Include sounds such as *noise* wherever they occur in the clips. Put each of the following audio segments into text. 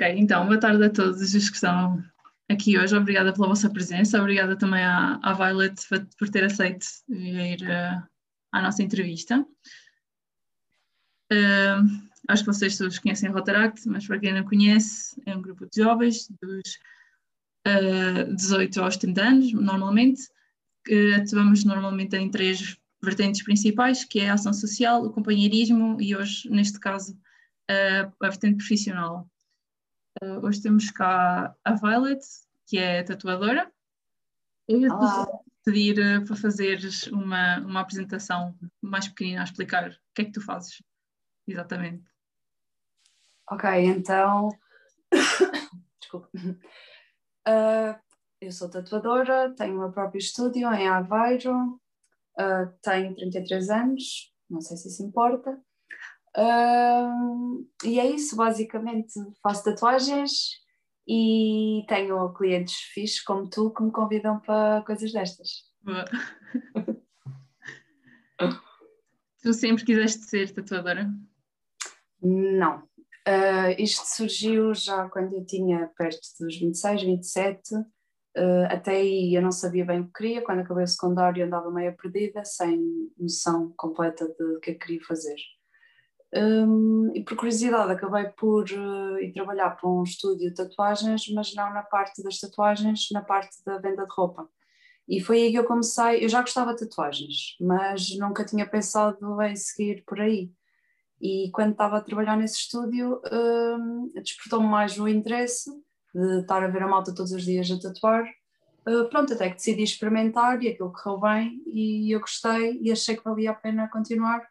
Ok, então, boa tarde a todos os que estão aqui hoje. Obrigada pela vossa presença. Obrigada também à, à Violet por ter aceito vir uh, à nossa entrevista. Uh, acho que vocês todos conhecem o Rotaract, mas para quem não conhece, é um grupo de jovens dos uh, 18 aos 30 anos, normalmente, que atuamos normalmente em três vertentes principais, que é a ação social, o companheirismo e hoje, neste caso, a vertente profissional. Uh, hoje temos cá a Violet, que é tatuadora. Eu ia pedir uh, para fazeres uma, uma apresentação mais pequenina a explicar o que é que tu fazes, exatamente. Ok, então. *coughs* Desculpa. Uh, eu sou tatuadora, tenho o meu próprio estúdio em Aveiro, uh, tenho 33 anos, não sei se isso importa. E é isso, basicamente. Faço tatuagens e tenho clientes fixos como tu que me convidam para coisas destas. *laughs* tu sempre quiseste ser tatuadora? Não. Uh, isto surgiu já quando eu tinha perto dos 26, 27. Uh, até aí eu não sabia bem o que queria. Quando acabei o secundário andava meio perdida, sem noção completa de que queria fazer. Um, e por curiosidade acabei por uh, ir trabalhar para um estúdio de tatuagens, mas não na parte das tatuagens, na parte da venda de roupa. E foi aí que eu comecei. Eu já gostava de tatuagens, mas nunca tinha pensado em seguir por aí. E quando estava a trabalhar nesse estúdio, um, despertou-me mais o interesse de estar a ver a malta todos os dias a tatuar. Uh, pronto, até que decidi experimentar e aquilo correu bem e eu gostei e achei que valia a pena continuar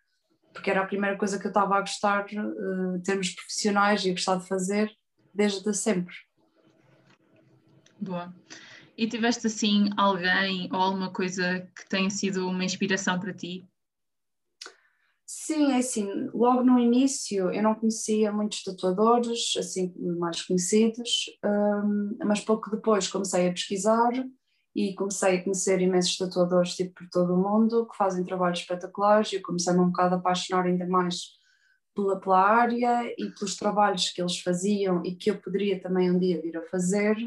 porque era a primeira coisa que eu estava a gostar uh, em termos profissionais e a gostar de fazer desde sempre. Boa. E tiveste assim alguém ou alguma coisa que tenha sido uma inspiração para ti? Sim, é assim, logo no início eu não conhecia muitos tatuadores, assim, mais conhecidos, um, mas pouco depois comecei a pesquisar e comecei a conhecer imensos tatuadores tipo por todo o mundo que fazem trabalhos espetaculares e eu comecei-me um bocado a apaixonar ainda mais pela, pela área e pelos trabalhos que eles faziam e que eu poderia também um dia vir a fazer.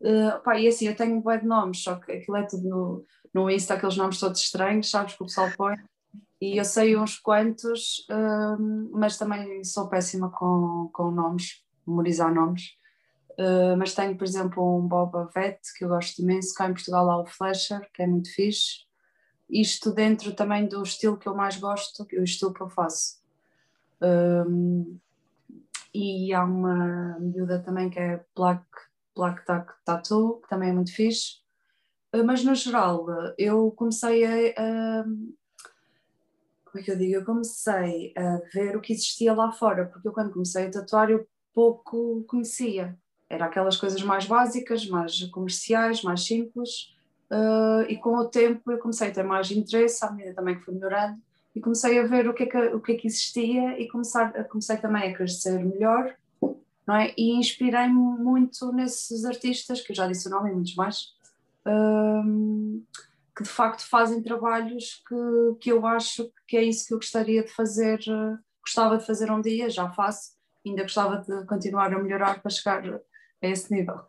Uh, pá, e assim, eu tenho um bué de nomes, só que aquilo é tudo no, no Insta, aqueles nomes todos estranhos, sabes, que o pessoal põe. E eu sei uns quantos, uh, mas também sou péssima com, com nomes, memorizar nomes. Uh, mas tenho, por exemplo, um Boba Fett, que eu gosto imenso. Cá em Portugal há o Flasher, que é muito fixe. Isto dentro também do estilo que eu mais gosto, o estilo que eu faço. Um, e há uma miúda também que é Black, Black Tattoo, que também é muito fixe. Uh, mas no geral, eu comecei a, a. Como é que eu digo? Eu comecei a ver o que existia lá fora, porque eu, quando comecei a tatuar, eu pouco conhecia era aquelas coisas mais básicas, mais comerciais, mais simples, uh, e com o tempo eu comecei a ter mais interesse, à medida também que fui melhorando, e comecei a ver o que é que, o que, é que existia e começar, comecei também a crescer melhor, não é? E inspirei-me muito nesses artistas, que eu já disse o nome e muitos mais, uh, que de facto fazem trabalhos que, que eu acho que é isso que eu gostaria de fazer, gostava de fazer um dia, já faço, ainda gostava de continuar a melhorar para chegar a esse nível.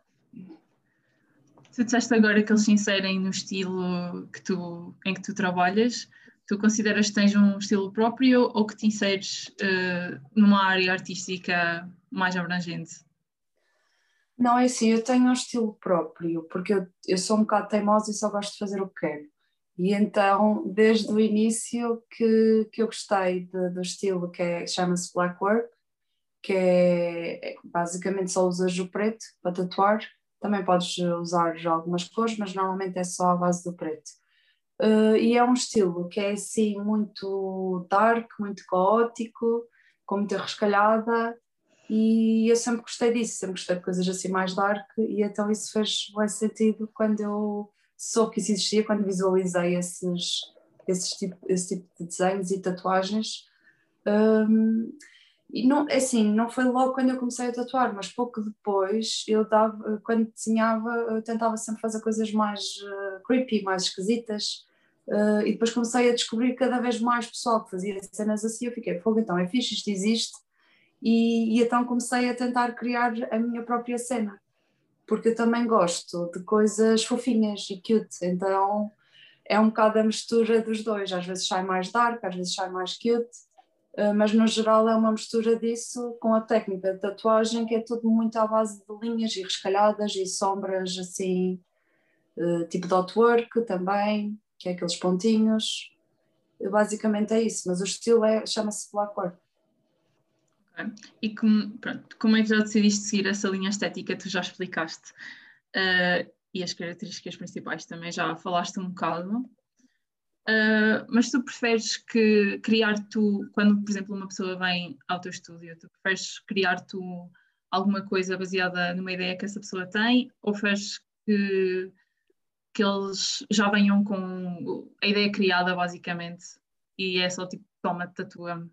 Tu disseste agora que eles se inserem no estilo que tu, em que tu trabalhas. Tu consideras que tens um estilo próprio ou que te inseres uh, numa área artística mais abrangente? Não, é assim, eu tenho um estilo próprio, porque eu, eu sou um bocado teimosa e só gosto de fazer o que quero. E então, desde o início que, que eu gostei de, do estilo que é, chama-se Black Work, que é, basicamente só usas o preto para tatuar. Também podes usar algumas cores, mas normalmente é só a base do preto. Uh, e é um estilo que é assim muito dark, muito caótico, com muita rescalhada, e eu sempre gostei disso, sempre gostei de coisas assim mais dark, e então isso fez bem sentido quando eu soube que isso existia, quando visualizei esses, esses tipo, esse tipo de desenhos e tatuagens. Um, e não, é assim, não foi logo quando eu comecei a tatuar, mas pouco depois, eu dava, quando desenhava, eu tentava sempre fazer coisas mais uh, creepy, mais esquisitas. Uh, e depois comecei a descobrir cada vez mais pessoal que fazia cenas assim. Eu fiquei, fogo, então é fixe, isto existe. e, e então comecei a tentar criar a minha própria cena, porque eu também gosto de coisas fofinhas e cute, então é um bocado a mistura dos dois, às vezes sai mais dark, às vezes sai mais cute, mas no geral é uma mistura disso com a técnica de tatuagem que é tudo muito à base de linhas e rescalhadas e sombras assim, eh, tipo dot work também, que é aqueles pontinhos. Basicamente é isso, mas o estilo é, chama-se black work. Okay. E como, pronto, como é que já decidiste seguir essa linha estética? Tu já explicaste. Uh, e as características principais também já falaste um bocado. Uh, mas tu preferes que criar tu, quando por exemplo uma pessoa vem ao teu estúdio, tu preferes criar tu alguma coisa baseada numa ideia que essa pessoa tem ou preferes que, que eles já venham com a ideia criada basicamente e é só tipo toma, tatua-me?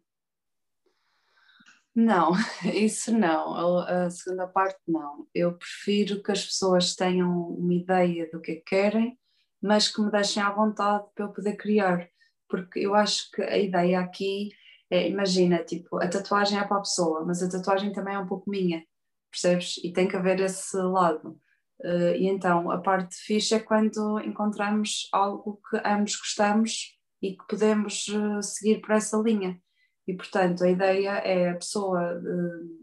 Não, *laughs* isso não. A, a, segunda parte não. Eu prefiro que as pessoas tenham uma ideia do que é querem mas que me deixem à vontade para eu poder criar, porque eu acho que a ideia aqui é, imagina, tipo, a tatuagem é para a pessoa, mas a tatuagem também é um pouco minha, percebes? E tem que haver esse lado. Uh, e então a parte fixe é quando encontramos algo que ambos gostamos e que podemos uh, seguir por essa linha. E portanto a ideia é a pessoa uh,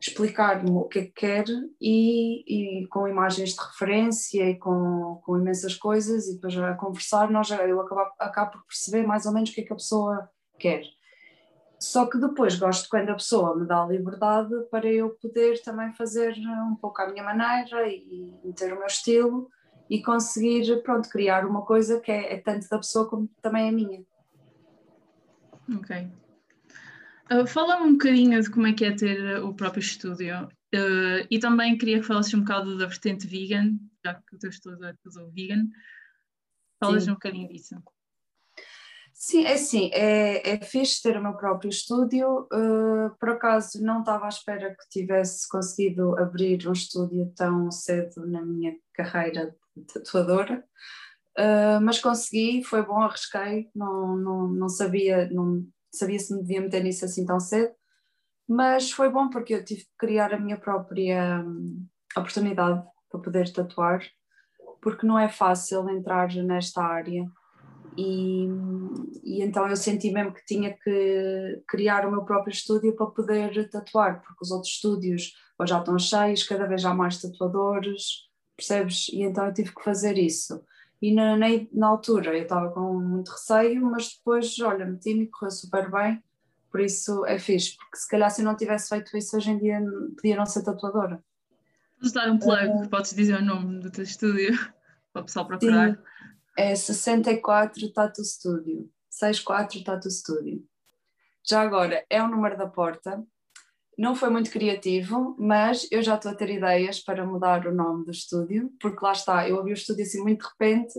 explicar-me o que é que quer e, e, com imagens de referência e com, com imensas coisas e depois a conversar nós, eu acabo, acabo por perceber mais ou menos o que é que a pessoa quer. Só que depois gosto quando a pessoa me dá a liberdade para eu poder também fazer um pouco à minha maneira e, e ter o meu estilo e conseguir, pronto, criar uma coisa que é, é tanto da pessoa como também é minha. Ok. Uh, Fala-me um bocadinho de como é que é ter o próprio estúdio uh, e também queria que falasses um bocado da vertente vegan, já que o teu estúdio é tudo vegan. Falas um bocadinho disso. Sim, é assim, é, é fixe ter o meu próprio estúdio. Uh, por acaso não estava à espera que tivesse conseguido abrir um estúdio tão cedo na minha carreira de tatuadora, uh, mas consegui, foi bom, arrisquei, não, não, não sabia, não, sabia se me devia meter nisso assim tão cedo, mas foi bom porque eu tive que criar a minha própria hum, oportunidade para poder tatuar, porque não é fácil entrar nesta área. E, e, então eu senti mesmo que tinha que criar o meu próprio estúdio para poder tatuar, porque os outros estúdios ou já estão cheios, cada vez há mais tatuadores, percebes? E então eu tive que fazer isso. E na, na, na altura eu estava com muito receio, mas depois, olha, meti-me e correu super bem, por isso é fixe, porque se calhar se eu não tivesse feito isso hoje em dia podia não ser tatuadora. Podes dar um plug, uh, podes dizer o nome do teu estúdio *laughs* para o pessoal procurar. Sim, é 64 Tattoo Studio, 64 Tattoo Studio. Já agora, é o número da porta, não foi muito criativo, mas eu já estou a ter ideias para mudar o nome do estúdio, porque lá está, eu abri o estúdio assim muito de repente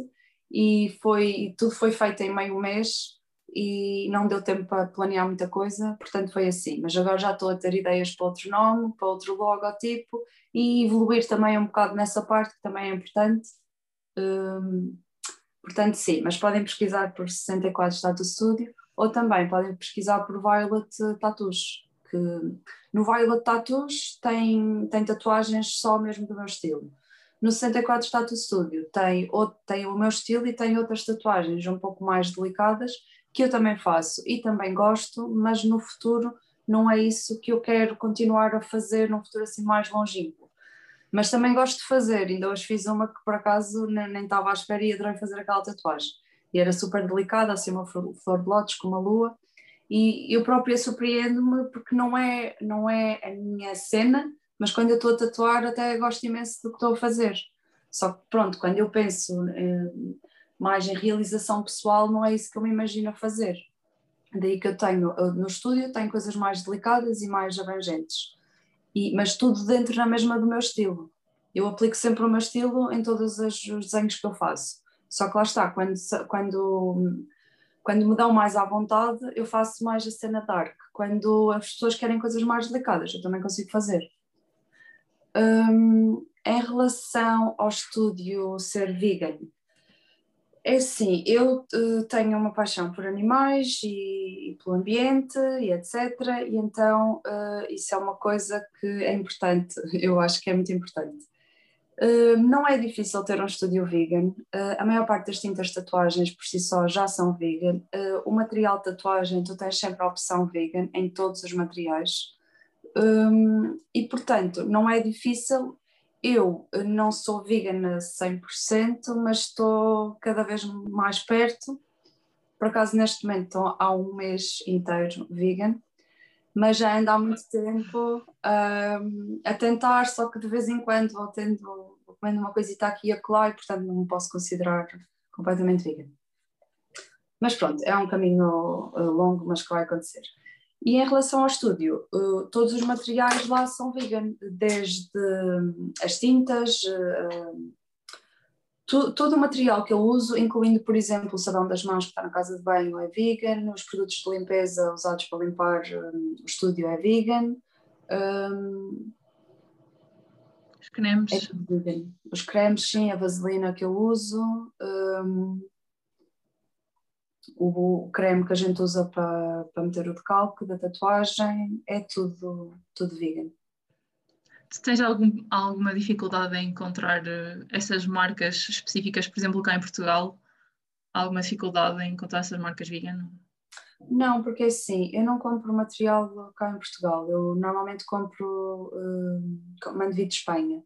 e foi, tudo foi feito em meio mês e não deu tempo para planear muita coisa, portanto foi assim. Mas agora já estou a ter ideias para outro nome, para outro logotipo e evoluir também um bocado nessa parte que também é importante. Hum, portanto, sim, mas podem pesquisar por 64 Tattoo Studio ou também podem pesquisar por Violet Tattoos no Violet Tattoos tem, tem tatuagens só mesmo do meu estilo. No 64 Tattoo Studio tem, tem o meu estilo e tem outras tatuagens um pouco mais delicadas que eu também faço e também gosto, mas no futuro não é isso que eu quero continuar a fazer num futuro assim mais longínquo. Mas também gosto de fazer, ainda hoje fiz uma que por acaso nem, estava à espera e adorei fazer aquela tatuagem. E era super delicada, assim uma flor de lótus com uma lua, e eu própria surpreendo-me porque não é, não é a minha cena, mas quando eu estou a tatuar até gosto imenso do que estou a fazer. Só que pronto, quando eu penso eh, mais em realização pessoal, não é isso que eu me imagino fazer. Daí que eu tenho, no estúdio tenho coisas mais delicadas e mais abrangentes, e, mas tudo dentro na mesma do meu estilo. Eu aplico sempre o meu estilo em todos os desenhos que eu faço. Só que lá está, quando, quando quando me dão mais à vontade, eu faço mais a cena dark. Quando as pessoas querem coisas mais delicadas, eu também consigo fazer. Um, em relação ao estúdio ser vegan, É assim, eu uh, tenho uma paixão por animais e, e, pelo ambiente e etc. E então uh, isso é uma coisa que é importante, *laughs* eu acho que é muito importante. Uh, não é difícil ter um estúdio vegan, a maior parte das tintas tatuagens por si só já são vegan. o material de tatuagem, tu tens sempre a opção vegan em todos os materiais. Um, e portanto, não é difícil eu não sou vegan a 100%, mas estou cada vez mais perto. Por acaso, neste momento, há um mês inteiro vegan, mas já ando há muito tempo um, a tentar, só que de vez em quando vou tendo, vou comendo uma coisita aqui e acolá e, portanto, não me posso considerar completamente vegan. Mas pronto, é um caminho uh, longo, mas que vai acontecer. E em relação ao estúdio, uh, todos os materiais lá são vegan, desde as tintas, uh, tu, todo o material que eu uso, incluindo, por exemplo, o sabão das mãos que está na casa de banho é vegan, os produtos de limpeza usados para limpar um, o estúdio é vegan. Um, os cremes. É vegan. Os cremes, sim, a vaselina que eu uso. Um, o, creme que a gente usa para, para meter o decalque da tatuagem, é tudo, tudo vegan. Tu tens algum, alguma dificuldade em encontrar uh, essas marcas específicas, por exemplo, cá em Portugal? Alguma dificuldade em encontrar essas marcas vegan? Não, porque assim, eu não compro material cá em Portugal, eu normalmente compro, uh, mando vir de Espanha.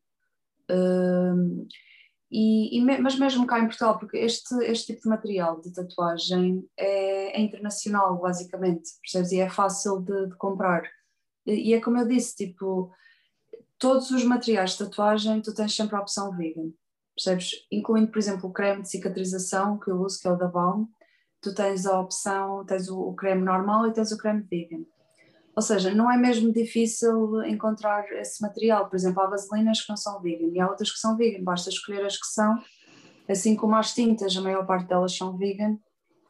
Uh, e, e, mas mesmo cá em Portugal, porque este, este tipo de material de tatuagem é, é internacional, basicamente, percebes? E é fácil de, de, comprar. E é como eu disse, tipo, todos os materiais de tatuagem tu tens sempre a opção vegan, percebes? Incluindo, por exemplo, o creme de cicatrização que eu uso, que é o da Balm, tu tens a opção, tens o, o creme normal e tens o creme vegan. Ou seja, não é mesmo difícil encontrar esse material. Por exemplo, há vaselinas que não são vegan e há outras que são vegan, basta escolher as que são, assim como as tintas, a maior parte delas são vegan.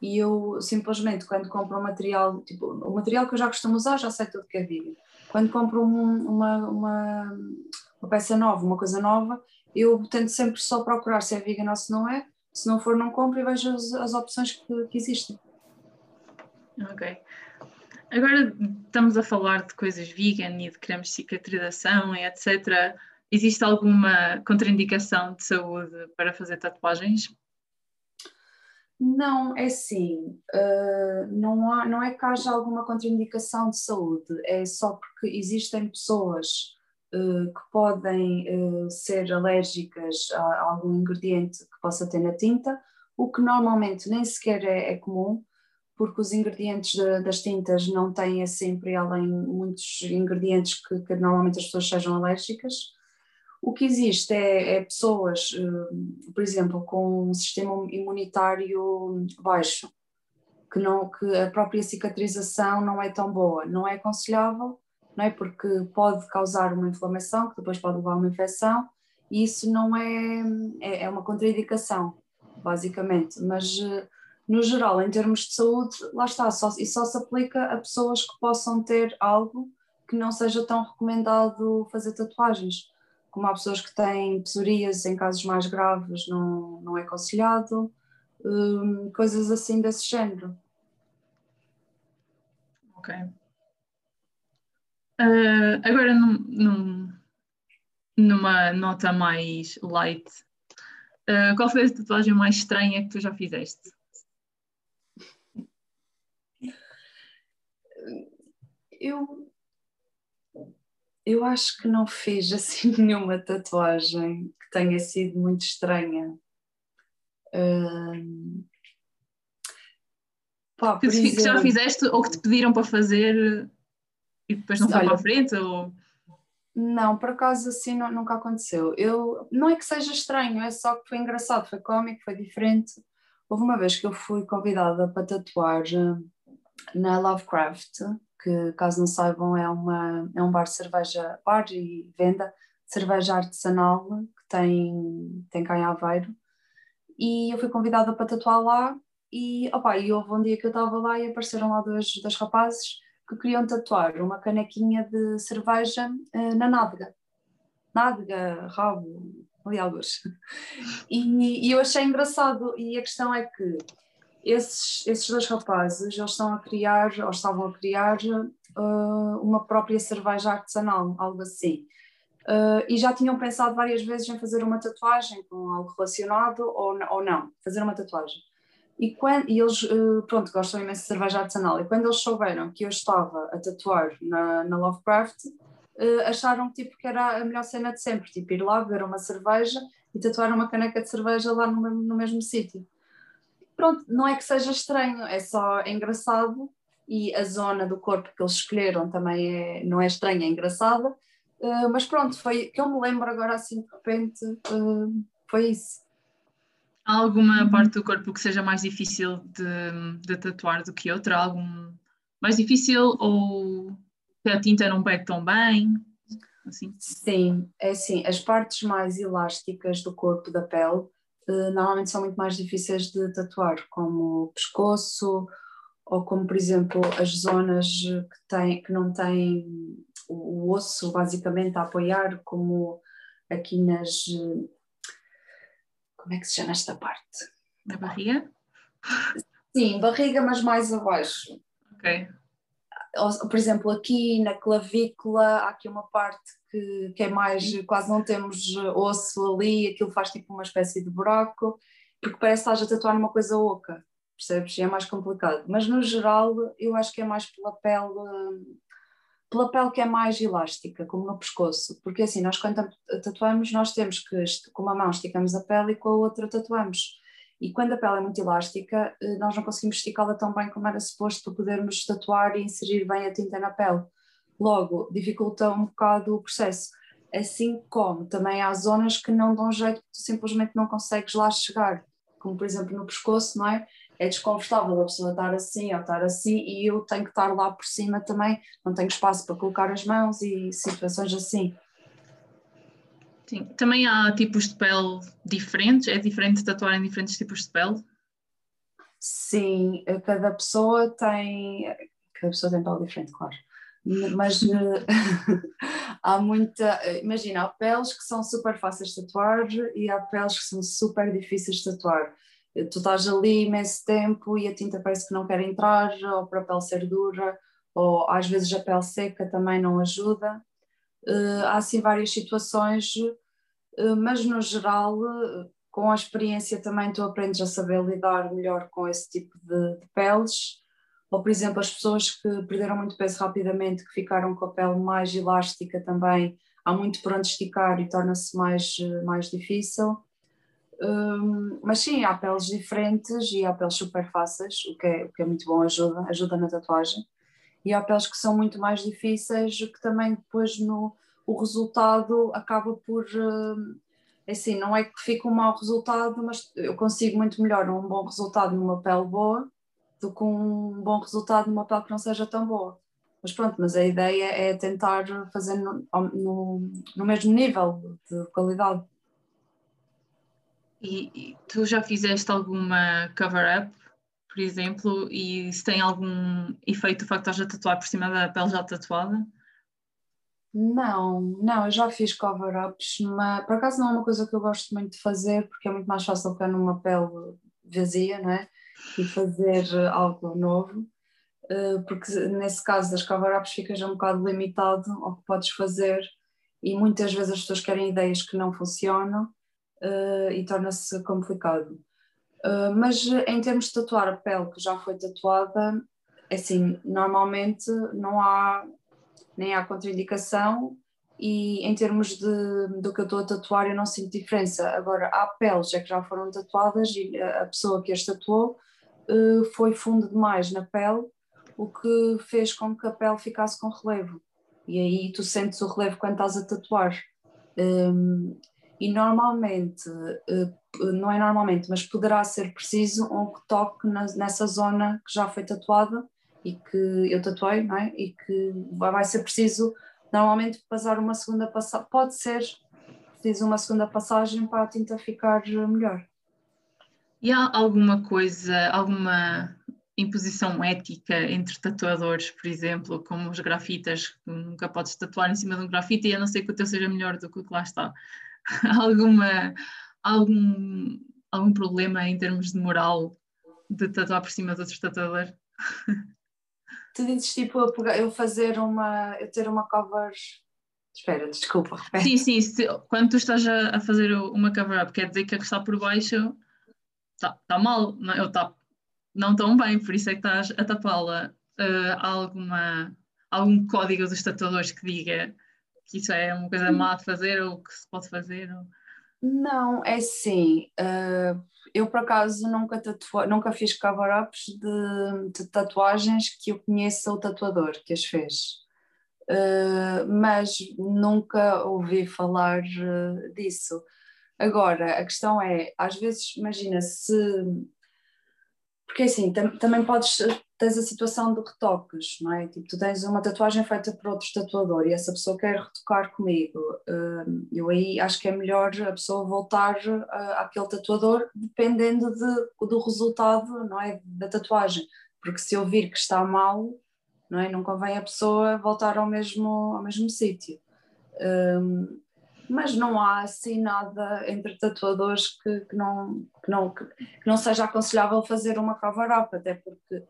E eu simplesmente, quando compro um material, tipo, o material que eu já costumo usar, já sei tudo que é vegan. Quando compro um, uma, uma, uma peça nova, uma coisa nova, eu tento sempre só procurar se é vegan ou se não é. Se não for, não compro e vejo as, as opções que, que existem. Ok. Agora estamos a falar de coisas vegan e de cremes de cicatrização e etc. Existe alguma contraindicação de saúde para fazer tatuagens? Não, é assim, uh, não, há, não é que haja alguma contraindicação de saúde, é só porque existem pessoas uh, que podem uh, ser alérgicas a, algum ingrediente que possa ter na tinta, o que normalmente nem sequer é, é comum, porque os ingredientes de, das tintas não têm sempre além muitos ingredientes que, que, normalmente as pessoas sejam alérgicas. O que existe é, é pessoas, uh, por exemplo, com um sistema imunitário baixo, que, não, que a própria cicatrização não é tão boa, não é aconselhável, não é? porque pode causar uma inflamação, que depois pode levar a uma infecção, e isso não é, é, é uma contraindicação, basicamente, mas uh, no geral, em termos de saúde, lá está, só, e só se aplica a pessoas que possam ter algo que não seja tão recomendado fazer tatuagens. Como há pessoas que têm psoríase em casos mais graves, não, não é aconselhado, hum, coisas assim desse género. Ok. Uh, agora, num, num, numa nota mais light, uh, qual foi a tatuagem mais estranha que tu já fizeste? eu, eu acho que não fiz *laughs* assim nenhuma tatuagem que tenha sido muito estranha. Uh, pá, que, exemplo, que, já fizeste ou que te pediram para fazer e depois não foi para a frente? Ou... Não, por acaso assim não, nunca aconteceu. Eu, não é que seja estranho, é só que foi engraçado, foi cómico, foi diferente. Houve uma vez que eu fui convidada para tatuar na Lovecraft, que caso não saibam é, uma, é um bar cerveja, bar e venda de cerveja artesanal que tem, tem cá em Aveiro e eu fui convidada para tatuar lá e, opa, e houve um dia que eu estava lá e apareceram lá dois, dois rapazes que queriam tatuar uma canequinha de cerveja uh, na nádega. Nádega, rabo, ali alguns. *laughs* E, e, eu achei engraçado, e a questão é que esses, esses dois rapazes, eles estão a criar, ou estavam a criar, uh, uma própria cerveja artesanal, algo assim. Uh, e já tinham pensado várias vezes em fazer uma tatuagem com algo relacionado ou, ou não, fazer uma tatuagem. E, quando, e eles, uh, pronto, gostam imenso de cerveja artesanal. E quando eles souberam que eu estava a tatuar na, na Lovecraft, uh, acharam tipo, que era a melhor cena de sempre, tipo ir lá beber uma cerveja e tatuar uma caneca de cerveja lá no, no mesmo sítio. Pronto, não é que seja estranho, é só engraçado e a zona do corpo que eles escolheram também é, não é estranha, é engraçada. Uh, mas pronto, foi que eu me lembro agora assim de repente, uh, foi isso. Há alguma parte do corpo que seja mais difícil de, de tatuar do que outra? Algum mais difícil ou que a tinta não pega tão bem? Assim? Sim, é assim, as partes mais elásticas do corpo da pele normalmente são muito mais difíceis de tatuar, como o pescoço, ou como por exemplo as zonas que, tem, que não têm o, o osso basicamente a apoiar, como aqui nas. Como é que se chama esta parte? Na barriga? Sim, barriga, mas mais abaixo. Ok. Por exemplo, aqui na clavícula há aqui uma parte que, que é mais, quase não temos osso ali, aquilo faz tipo uma espécie de buraco, porque parece que estás a tatuar numa coisa oca percebes? É mais complicado. Mas no geral, eu acho que é mais pela pele, pela pele que é mais elástica, como no pescoço. Porque assim, nós quando tatuamos, nós temos que, com uma mão esticamos a pele e com a outra tatuamos. E quando a pele é muito elástica, eh, nós não conseguimos esticá-la tão bem como era suposto para podermos tatuar e inserir bem a tinta na pele. Logo, dificulta um bocado o processo. Assim como também há zonas que não dão jeito, tu simplesmente não consegues lá chegar. Como por exemplo no pescoço, não é? é desconfortável a pessoa estar assim ou estar assim e eu tenho que estar lá por cima também, não tenho espaço para colocar as mãos e situações assim. Sim, também há tipos de pele diferentes, é diferente tatuar em diferentes tipos de pele? Sim, cada pessoa tem, cada pessoa tem pele diferente, claro, mas eh, *laughs* há muita, imagina, há peles que são super fáceis de tatuar e há peles que são super difíceis de tatuar tu estás ali imenso tempo e a tinta parece que não quer entrar, ou para a pele ser dura, ou às vezes a pele seca também não ajuda. Há assim várias situações, mas no geral, com a experiência também tu aprendes a saber lidar melhor com esse tipo de, de, peles. Ou, por exemplo, as pessoas que perderam muito peso rapidamente, que ficaram com a pele mais elástica também, há muito por onde esticar e torna-se mais, mais difícil. Um, mas sim, há peles diferentes e há peles super fáceis, o que é, o que é muito bom, ajuda, ajuda na tatuagem. E há peles que são muito mais difíceis, que também depois no, o resultado acaba por. assim, não é que fica um mau resultado, mas eu consigo muito melhor um bom resultado numa pele boa do que um bom resultado numa pele que não seja tão boa. Mas pronto, mas a ideia é tentar fazer no, no, no mesmo nível de qualidade. E, e tu já fizeste alguma cover-up, por exemplo, e se tem algum efeito o facto de estás a tatuar por cima da pele já tatuada? Não, não, eu já fiz cover-ups, mas por acaso não é uma coisa que eu gosto muito de fazer, porque é muito mais fácil ficar numa pele vazia, não é? E fazer algo novo, eh, porque nesse caso das cover-ups ficas um bocado limitado ao que podes fazer e muitas vezes as pessoas querem ideias que não funcionam uh, e torna-se complicado. Uh, mas em termos de tatuar a pele que já foi tatuada, é assim, normalmente não há nem há contraindicação e em termos de, do que eu estou a tatuar eu não sinto diferença. Agora, há peles é que já foram tatuadas e a pessoa que as tatuou foi fundo demais na pele, o que fez com que a pele ficasse com relevo. E aí tu sentes o relevo quando estás a tatuar. Um, e normalmente, eh, não é normalmente, mas poderá ser preciso um toque nessa zona que já foi tatuada e que eu tatuei, não é? E que vai ser preciso normalmente passar uma segunda passagem, pode ser preciso uma segunda passagem para a tinta ficar melhor. E há alguma coisa, alguma imposição ética entre tatuadores, por exemplo, como os grafitas, nunca podes tatuar em cima de um grafite e a não ser que o teu seja melhor do que o que lá está. *laughs* alguma, algum, algum problema em termos de moral de tatuar por cima de outro tatuador? *laughs* Tu dizes tipo eu, pegar, eu fazer uma, eu ter uma cover. Espera, desculpa. Sim, sim, se, quando tu estás a, a fazer uma cover-up, quer dizer que a que está por baixo está tá mal, não, é? está não tão bem, por isso é que estás a tapá-la. Uh, alguma, algum código dos tatuadores que diga que isso é uma coisa má de fazer ou que se pode fazer? Ou... Não, é sim. Uh, eu por acaso nunca, tatua, nunca fiz cover-ups de, de, tatuagens que eu conheça o tatuador que as fez. Uh, mas nunca ouvi falar uh, disso. Agora, a questão é, às vezes, imagina se porque assim, tam, também podes, tens a situação de retoques, não é? Tipo, tu tens uma tatuagem feita por outro tatuador e essa pessoa quer retocar comigo. Hum, eu aí acho que é melhor a pessoa voltar àquele tatuador dependendo de, do resultado, não é? Da tatuagem. Porque se eu vir que está mal, não é? Não convém a pessoa voltar ao mesmo, ao mesmo sítio. Um, mas não há assim nada entre tatuadores que, que não, que, não, que, não seja aconselhável fazer uma cover-up, até porque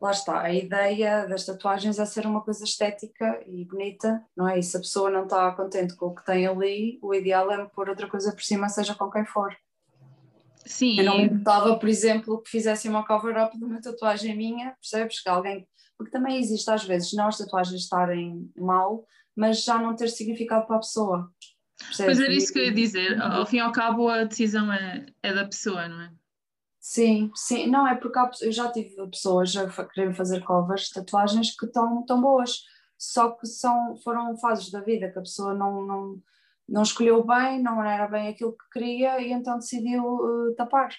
lá está, a ideia das tatuagens é ser uma coisa estética e bonita, não é? E se a pessoa não está contente com o que tem ali, o ideal é pôr outra coisa por cima, seja com quem for. Sim. Eu não me importava, por exemplo, que fizessem uma cover-up de uma tatuagem minha, percebes? Que alguém. Porque também existe às vezes não as tatuagens estarem mal, mas já não ter significado para a pessoa. Percebes? Pois era isso que eu ia dizer, ao fim e ao cabo a decisão é, é da pessoa, não é? Sim, sim, não é porque há, eu já tive pessoas a querer fazer covers, tatuagens que estão tão boas, só que são, foram fases da vida que a pessoa não, não, não escolheu bem, não era bem aquilo que queria e então decidiu uh, tapar.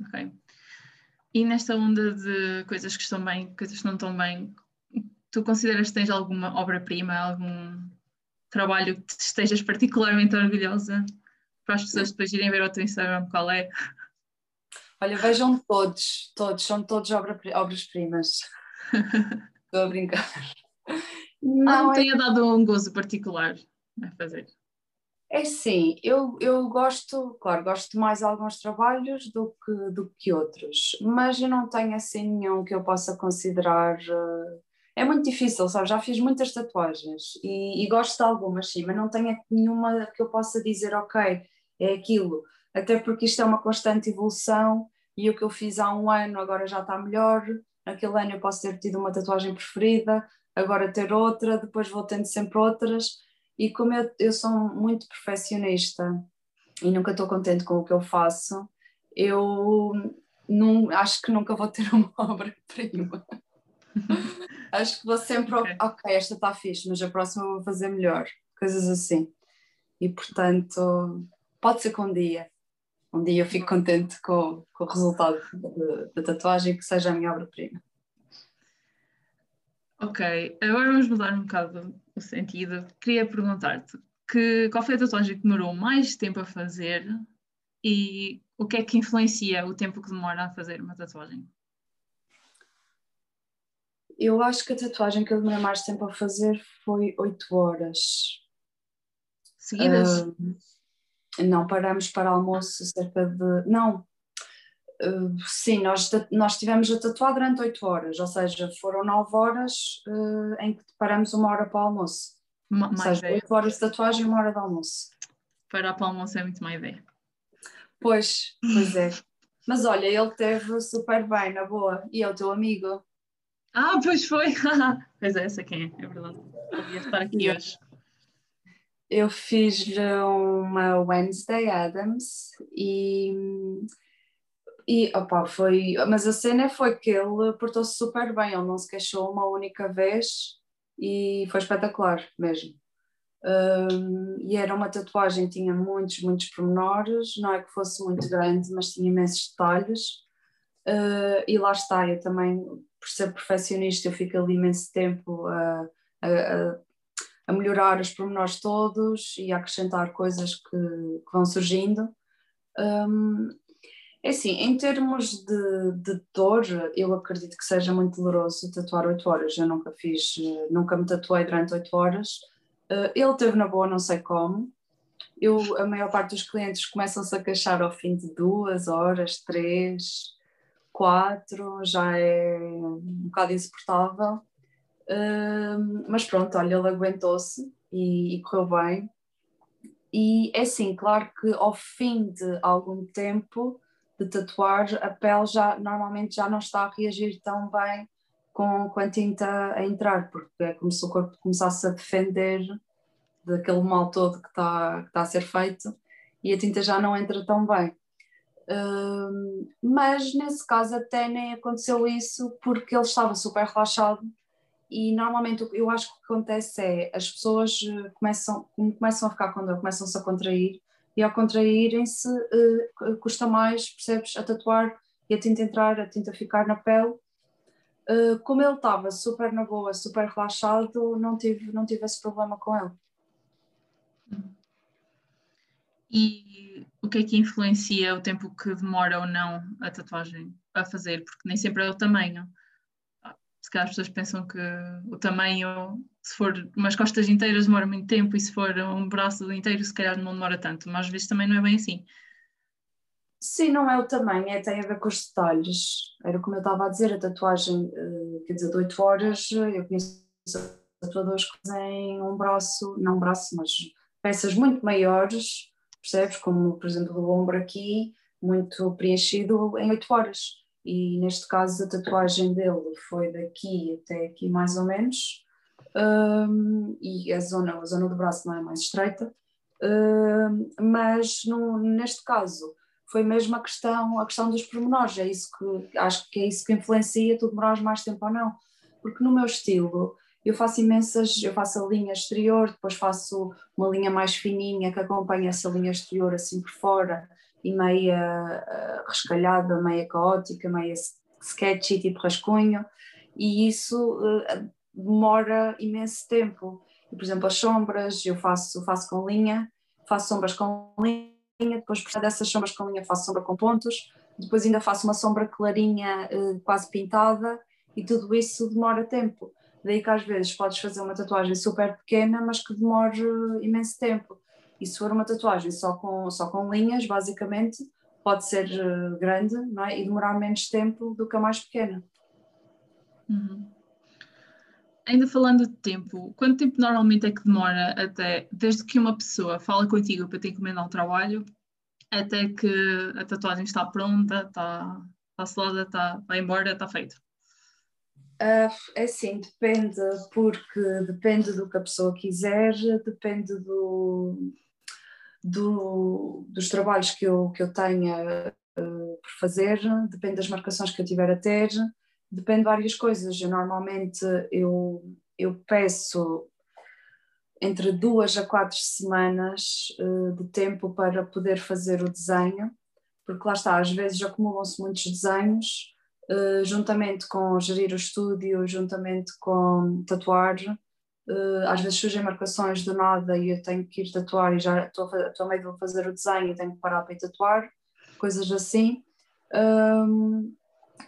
Ok. E nesta onda de coisas que estão bem, coisas que não estão bem, tu consideras que tens alguma obra-prima, algum trabalho que estejas particularmente orgulhosa para as pessoas depois irem ver o teu Instagram qual é? Olha, vejam todos, todos, são todos obras-primas. *laughs* Estou a brincar. Não, não é... tenha dado um gozo particular a fazer. É sim, eu, eu gosto, claro, gosto mais de alguns trabalhos do que, do que outros, mas eu não tenho assim nenhum que eu possa considerar uh, é muito difícil, sabe? Já fiz muitas tatuagens e, e, gosto de algumas, sim, mas não tenho nenhuma que eu possa dizer, ok, é aquilo. Até porque isto é uma constante evolução e o que eu fiz há um ano agora já está melhor. Naquele ano eu posso ter tido uma tatuagem preferida, agora ter outra, depois vou tendo sempre outras. E como eu, eu sou muito perfeccionista e nunca estou contente com o que eu faço, eu não, acho que nunca vou ter *laughs* uma obra-prima. *laughs* Acho que vou sempre, okay, okay esta está fixe, mas a próxima vou fazer melhor. Coisas assim. E portanto, pode ser que um dia, um dia eu fique contente com, com o resultado da tatuagem que seja a minha obra-prima. Ok, agora vamos mudar um bocado o sentido. Queria perguntar-te que, qual foi a tatuagem que demorou mais tempo a fazer e o que é que influencia o tempo que demora a fazer uma tatuagem? Eu acho que a tatuagem que eu demorei mais tempo a fazer foi 8 horas. Seguidas? Uh, não, paramos para almoço cerca de. Não. Uh, sim, nós, nós estivemos a tatuar durante 8 horas, ou seja, foram 9 horas uh, em que paramos uma hora para o almoço. Ma ou seja, 8 horas de tatuagem e uma hora de almoço. Parar para o almoço é muito má ideia. Pois, pois é. *laughs* Mas olha, ele teve super bem, na boa. E é o teu amigo. Ah, pois foi! *laughs* pois é, essa quem é, é verdade. Podia estar aqui hoje. Eu fiz-lhe uma Wednesday Adams e, e opa, foi. Mas a cena foi que ele portou-se super bem, ele não se queixou uma única vez e foi espetacular mesmo. Um, e era uma tatuagem, tinha muitos, muitos pormenores, não é que fosse muito grande, mas tinha imensos detalhes. Uh, e lá está, eu também por ser perfeccionista, eu fico ali imenso tempo a, a, a melhorar os pormenores todos e a acrescentar coisas que, que vão surgindo. Um, é assim, em termos de, de dor, eu acredito que seja muito doloroso tatuar 8 horas. Eu nunca fiz, nunca me tatuei durante 8 horas, Uh, ele teve na boa, não sei como. Eu, a maior parte dos clientes começam-se a queixar ao fim de duas horas, três, quatro, já é um bocado insuportável. Uh, mas pronto, olha, ele aguentou-se e, e correu bem. E é assim, claro que ao fim de algum tempo de tatuar, a pele já normalmente já não está a reagir tão bem com, com a tinta a entrar, porque é como se o corpo começasse a defender daquele mal todo que está, que está a ser feito e a tinta já não entra tão bem. Uh, mas nesse caso até nem aconteceu isso porque ele estava super relaxado e normalmente eu acho que o que acontece é as pessoas eh, começam, começam a ficar com dor, começam-se a contrair e ao contraírem-se uh, custa mais, percebes, a tatuar e a tinta entrar, a tinta ficar na pele. Uh, como ele estava super na boa, super relaxado, não tive, não tive esse problema com ele. E o que é que influencia o tempo que demora ou não a tatuagem a fazer? Porque nem sempre é o tamanho. Se calhar as pessoas pensam que o tamanho, se for umas costas inteiras, demora muito tempo, e se for um braço inteiro, se calhar não demora tanto, mas às vezes também não é bem assim. Sim, não é o tamanho, é, tem a ver com os detalhes. Era como eu estava a dizer, a tatuagem, eh, quer dizer, de 8 horas, eu conheço tatuadores que fazem um braço, não um braço, mas peças muito maiores, percebes? Como, por exemplo, o ombro aqui, muito preenchido em 8 horas. E neste caso a tatuagem dele foi daqui até aqui mais ou menos, um, e a zona, a zona do braço não é mais estreita, um, mas no, neste caso foi mesmo a questão, a questão dos pormenores, é isso que acho que é isso que influencia tu demorares mais tempo ou não, porque no meu estilo eu faço imensas, eu faço a linha exterior, depois faço uma linha mais fininha que acompanha essa linha exterior assim por fora e meia uh, rescalhada, meia caótica, meia sketchy, tipo rascunho, e isso uh, demora imenso tempo. E, por exemplo, as sombras eu faço, faço com linha, faço sombras com linha, depois dessas sombras com linha faço sombra com pontos, depois ainda faço uma sombra clarinha, uh, quase pintada, e tudo isso demora tempo. Daí que às vezes podes fazer uma tatuagem super pequena, mas que demore imenso tempo. E se for uma tatuagem só com, só com linhas, basicamente, pode ser eh, grande não é? e demorar menos tempo do que a mais pequena. Uhum. Ainda falando de tempo, quanto tempo normalmente é que demora até, desde que uma pessoa fala contigo para te encomendar um trabalho, até que a tatuagem está pronta, está, está selada, está, vai embora, está feito? Uh, é assim, depende, porque depende do que a pessoa quiser, depende do, do, dos trabalhos que eu, que eu tenha uh, por fazer, depende das marcações que eu tiver a ter, depende de várias coisas. Eu, normalmente eu, eu peço entre duas a quatro semanas uh, de tempo para poder fazer o desenho, porque lá está, às vezes acumulam-se muitos desenhos uh, juntamente com gerir o estúdio, juntamente com tatuar. Uh, às vezes surgem marcações do nada e eu tenho que ir tatuar e já estou a meio de fazer o desenho e tenho que parar para ir tatuar, coisas assim. Um,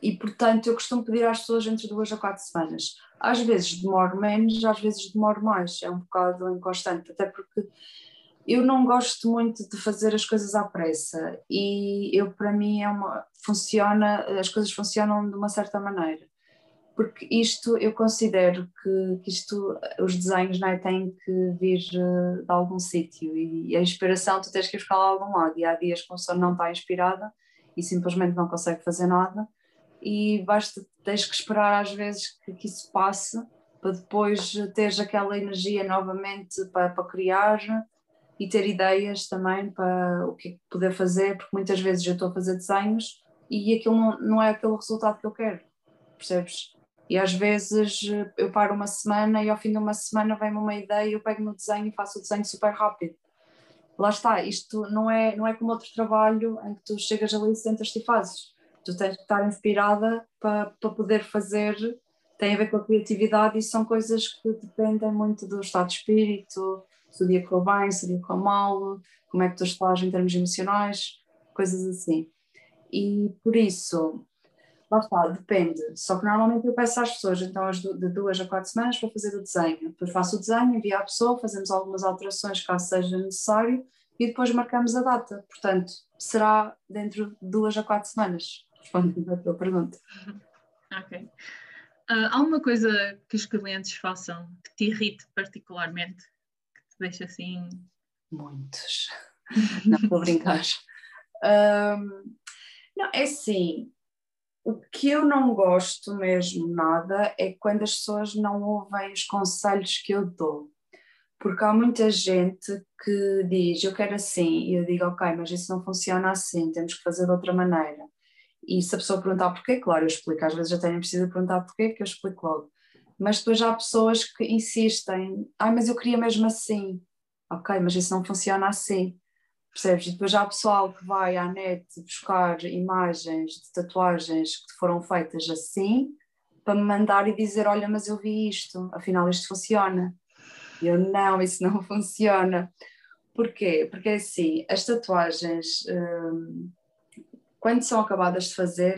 e portanto eu costumo pedir às pessoas entre duas a quatro semanas. Às vezes demoro menos, às vezes demoro mais, é um bocado inconstante, até porque eu não gosto muito de fazer as coisas à pressa e eu para mim é uma funciona as coisas funcionam de uma certa maneira porque isto eu considero que, que isto os desenhos não é, têm que vir eh, de algum sítio. E a inspiração tu tens que ir buscar lá de algum lado. E há dias que a pessoa não está inspirada e simplesmente não consegue fazer nada. E basta tens que esperar às vezes que, que isso passe para depois teres aquela energia novamente para, para criar e ter ideias também para o que é poder fazer, porque muitas vezes eu estou a fazer desenhos e aquilo não, não é aquele resultado que eu quero, percebes? E às vezes eu paro uma semana e ao fim de uma semana vem-me uma ideia, eu pego no desenho e faço o desenho super rápido. Lá está, isto não é, não é como outro trabalho em que tu chegas ali e sentas-te e fazes. Tu tens que estar inspirada para, para poder fazer, tem a ver com a criatividade e são coisas que dependem muito do estado de espírito, se o dia correu bem, se o dia correu mal, como é que tu estás em termos emocionais, coisas assim. E por isso, Lá está, depende. Só que normalmente eu peço às pessoas, então, de duas a quatro semanas para fazer o desenho. Depois faço o desenho, envio à pessoa, fazemos algumas alterações caso seja necessário e depois marcamos a data. Portanto, será dentro de duas a quatro semanas, respondendo à tua pergunta. *laughs* Ok. Uh, há uma coisa que os clientes façam que te irrite particularmente, que te deixa assim. Muitos. *laughs* Não vou brincar. *laughs* Um, não, é assim, o que eu não gosto mesmo nada é quando as pessoas não ouvem os conselhos que eu dou. Porque há muita gente que diz, eu quero assim, e eu digo, ok, mas isso não funciona assim, temos que fazer de outra maneira. E se a pessoa perguntar porquê, claro, eu explico, às vezes até nem precisa perguntar porquê, que eu explico logo. Mas depois há pessoas que insistem, ah, mas eu queria mesmo assim. Ok, mas isso não funciona assim. Percebes? E depois há pessoal que vai à net buscar imagens de tatuagens que foram feitas assim para me mandar e dizer: Olha, mas eu vi isto, afinal isto funciona. E eu: Não, isso não *laughs* funciona. Porquê? Porque assim, as tatuagens, hum, quando são acabadas de fazer,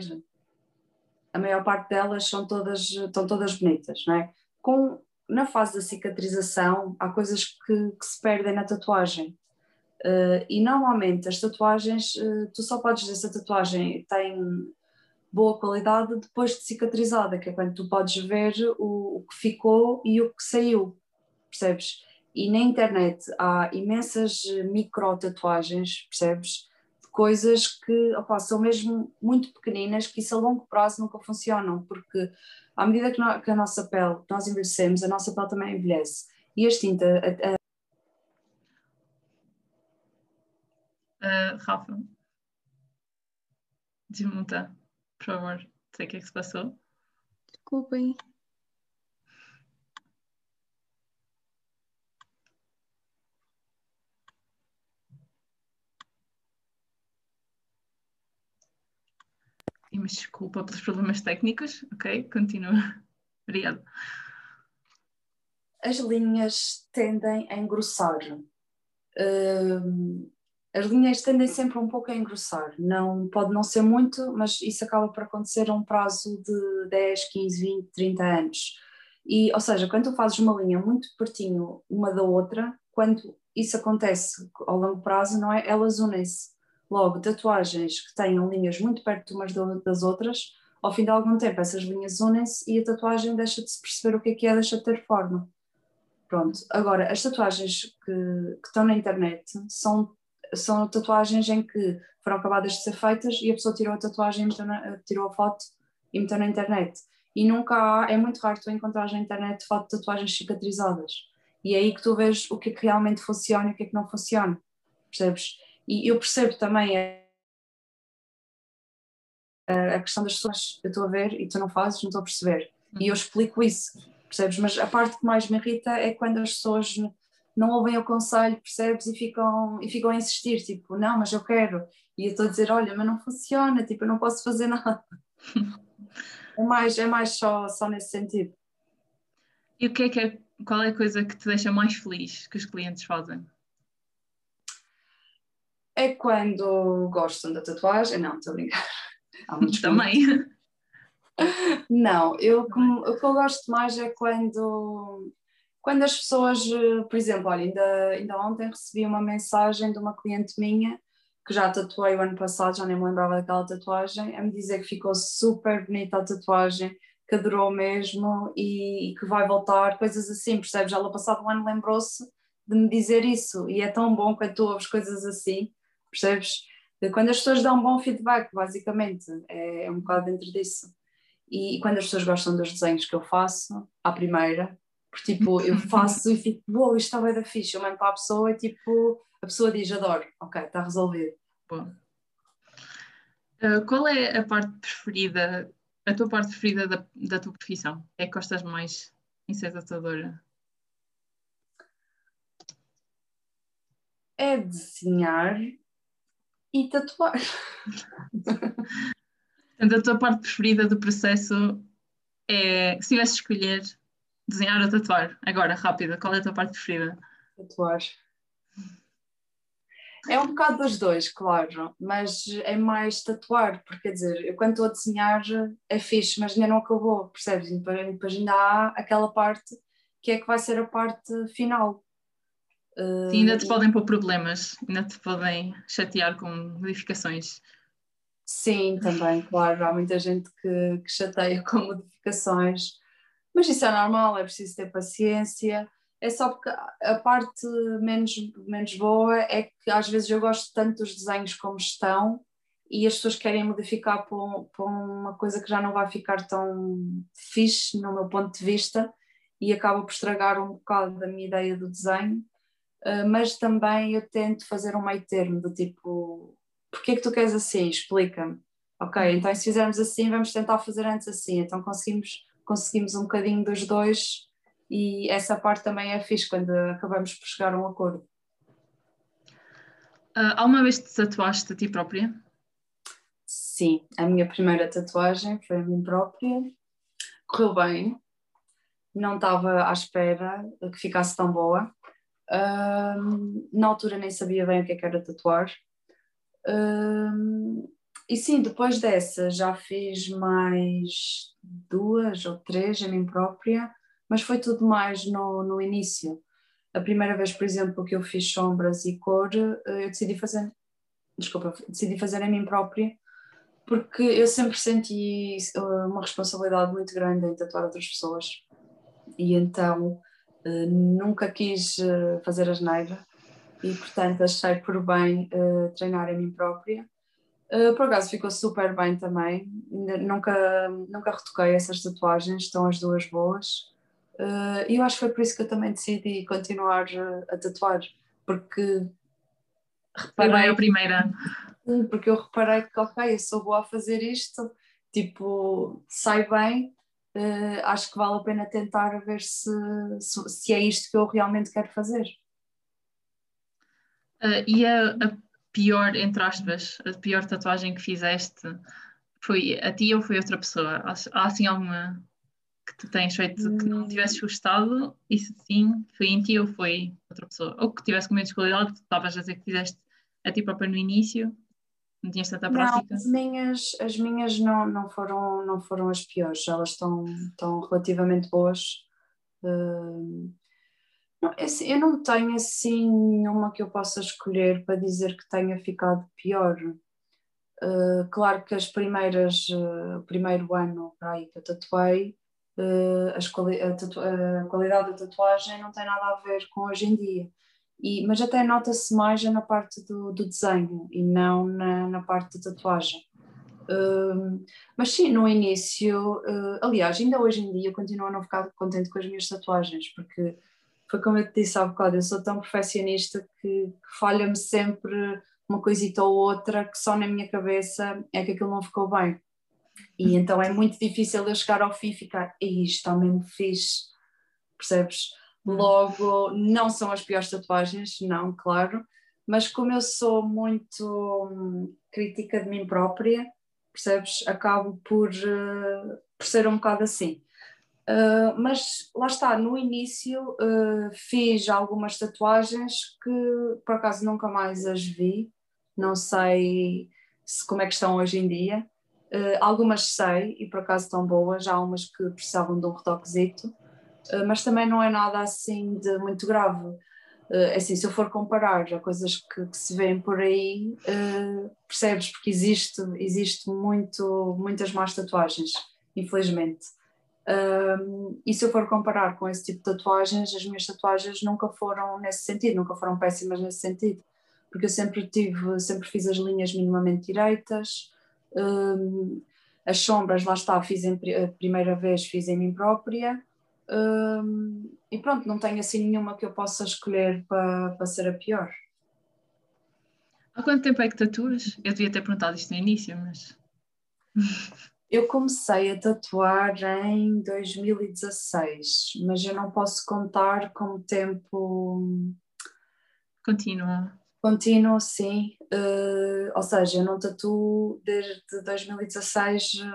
a maior parte delas são todas, estão todas bonitas, não é? Com, na fase da cicatrização, há coisas que, que se perdem na tatuagem Uh, e normalmente as tatuagens, uh, tu só podes dizer se a tatuagem tem boa qualidade depois de cicatrizada, que é quando tu podes ver o, o que ficou e o que saiu, percebes? E na internet há imensas micro tatuagens, percebes? De coisas que opa, são mesmo muito pequeninas, que isso a longo prazo nunca funcionam, porque à medida que, no, que a nossa pele, nós envelhecemos, a nossa pele também envelhece. E as tintas, a, a Uh, Rafa, desmonta, por favor. Não sei o que é que se passou. Desculpem. Pedimos desculpa pelos problemas técnicos. Ok, continua. *laughs* Obrigada. As linhas tendem a engrossar. Uh, as linhas tendem sempre um pouco a engrossar, não, pode não ser muito, mas isso acaba por acontecer a um prazo de 10, 15, 20, 30 anos. E, ou seja, quando tu fazes uma linha muito pertinho uma da outra, quando isso acontece ao longo prazo, não é? Elas unem-se. Logo, tatuagens que tenham linhas muito perto umas das outras, ao fim de algum tempo essas linhas unem-se e a tatuagem deixa de se perceber o que é que é, deixa de ter forma. Pronto, agora, as tatuagens que, que estão na internet são são tatuagens em que foram acabadas de ser feitas e a pessoa tirou a tatuagem, na, tirou a foto e meteu na internet. E nunca há, é muito raro tu encontrar na internet foto de tatuagens cicatrizadas. E é aí que tu vês o que é que realmente funciona e o que é que não funciona. Percebes? E eu percebo também a, a questão das pessoas, eu estou a ver e tu não fazes, não estou a perceber. E eu explico isso, percebes? Mas a parte que mais me irrita é quando as pessoas não ouvem o conselho, percebes? E ficam, e ficam a insistir, tipo, não, mas eu quero. E eu estou a dizer, olha, mas não funciona, tipo, eu não posso fazer *laughs* nada. é mais, é mais só, só nesse sentido. E o que é que é, qual é a coisa que te deixa mais feliz que os clientes fazem? É quando gostam da tatuagem, não, estou a brincar. *laughs* Também. Não, eu, como, o que eu gosto mais é quando quando as pessoas, eh, por exemplo, olha, ainda, ainda ontem recebi uma mensagem de uma cliente minha que já tatuei o ano passado, já nem me lembrava daquela tatuagem, a me dizer que ficou super bonita a tatuagem, que adorou mesmo e, e que vai voltar, coisas assim, percebes? Ela passado um ano lembrou-se de me dizer isso e é tão bom quando tu ouves coisas assim, percebes? Quando as pessoas dão um bom feedback, basicamente, é, é um bocado dentro disso. E, e quando as pessoas gostam dos desenhos que eu faço, à primeira, porque tipo, eu faço e fico, uou, isto está bem da ficha. Eu mando para a pessoa e tipo, a pessoa diz, adoro, ok, está resolvido. Bom. Uh, qual é a parte preferida, a tua parte preferida da, da tua profissão? É que gostas mais em ser tatuadora? É desenhar e tatuar. *laughs* Portanto, a tua parte preferida do processo é, se tivesse escolher, Desenhar ou tatuar? Agora, rápida, qual é a tua parte preferida? Tatuar. É um bocado dos dois, claro, mas é mais tatuar, porque quer dizer, eu quando estou a desenhar é fixe, mas ainda não acabou, percebes? Depois ainda há aquela parte que é que vai ser a parte final. Sim, ainda te uh, podem pôr problemas, ainda te podem chatear com modificações. Sim, também, claro, há muita gente que, que chateia com modificações, mas isso é normal, é preciso ter paciência é só porque a parte menos, menos boa é que às vezes eu gosto tanto dos desenhos como estão e as pessoas querem modificar para, uma coisa que já não vai ficar tão fixe no meu ponto de vista e acaba por estragar um bocado da minha ideia do desenho, uh, mas também eu tento fazer um meio termo do tipo, porquê é que tu queres assim? Explica-me. Ok, então se fizermos assim, vamos tentar fazer antes assim, então conseguimos, conseguimos um bocadinho dos dois e essa parte também é fixe quando acabamos por chegar a um acordo. Uh, alguma vez te tatuaste a ti própria? Sim, a minha primeira tatuagem foi a mim própria. Correu bem, não estava à espera que ficasse tão boa. Uh, na altura nem sabia bem o que, é que era tatuar. Uh, e sim, depois dessa já fiz mais duas ou três a mim própria mas foi tudo mais no, no início. A primeira vez, por exemplo, que eu fiz sombras e cor, eh, eu decidi fazer, desculpa, decidi fazer a mim própria, porque eu sempre senti eh, uma responsabilidade muito grande em tatuar outras pessoas. E então eh, nunca quis fazer a geneira e, portanto, achei por bem treinar a mim própria. Por acaso ficou super bem também, nunca, nunca retoquei essas tatuagens, estão as duas boas. Uh, e eu acho que foi por isso que eu também decidi continuar a, tatuar, porque reparei. a primeira. Porque eu reparei que, ok, eu sou boa a fazer isto, tipo, sai bem, uh, acho que vale a pena tentar ver se, se, se, é isto que eu realmente quero fazer. Uh, e a, a, pior, entre aspas, a pior tatuagem que fizeste foi a ti ou foi outra pessoa? Há assim alguma que tu tens feito que não hum. tivesses gostado, isso sim foi em ti ou foi outra pessoa? Ou que tivesse com menos qualidade, que tu estavas a dizer que fizeste a ti própria no início, não tinhas tanta prática? Não, as minhas, as minhas não, não, foram, não foram as piores, elas estão, estão relativamente boas. Uh, eu não tenho assim nenhuma que eu possa escolher para dizer que tenha ficado pior. Uh, claro que as primeiras, uh, o primeiro ano aí que eu tatuei, uh, quali a, a, qualidade da tatuagem não tem nada a ver com hoje em dia. E, mas até nota-se mais na parte do, do, desenho e não na, na parte da tatuagem. Uh, mas sim, no início, uh, aliás, ainda hoje em dia continuo a não ficar contente com as minhas tatuagens, porque foi como eu te disse há bocado, eu sou tão perfeccionista que, que falha-me sempre uma coisita ou outra que só na minha cabeça é que aquilo não ficou bem. E então é muito difícil eu chegar ao fim e ficar, isto está mesmo fixe, percebes? Logo, não são as piores tatuagens, não, claro, mas como eu sou muito hum, crítica de mim própria, percebes? Acabo por, uh, por ser um bocado assim. Uh, mas lá está, no início uh, fiz algumas tatuagens que por acaso nunca mais as vi, não sei se, como é que estão hoje em dia, Uh, algumas sei e por acaso estão boas, há umas que precisavam de um retoquezito, mas também não é nada assim de muito grave. Uh, assim, se eu for comparar a coisas que, que se vêem por aí, percebes? Porque existe, existe muito, muitas más tatuagens, infelizmente. E se eu for comparar com esse tipo de tatuagens, as minhas tatuagens nunca foram nesse sentido, nunca foram péssimas nesse sentido, porque eu sempre tive, sempre fiz as linhas minimamente direitas, um, as sombras, lá está, fiz em, a primeira vez, fiz em mim própria. Um, e pronto, não tenho assim nenhuma que eu possa escolher para, para ser a pior. Há quanto tempo é que tatuas? Eu devia ter perguntado isto no início, mas. *laughs* Eu comecei a tatuar em 2016, mas eu não posso contar como tempo. Continua. Continuo, sim. Uh, ou seja, eu não tatuo desde 2016. Uh,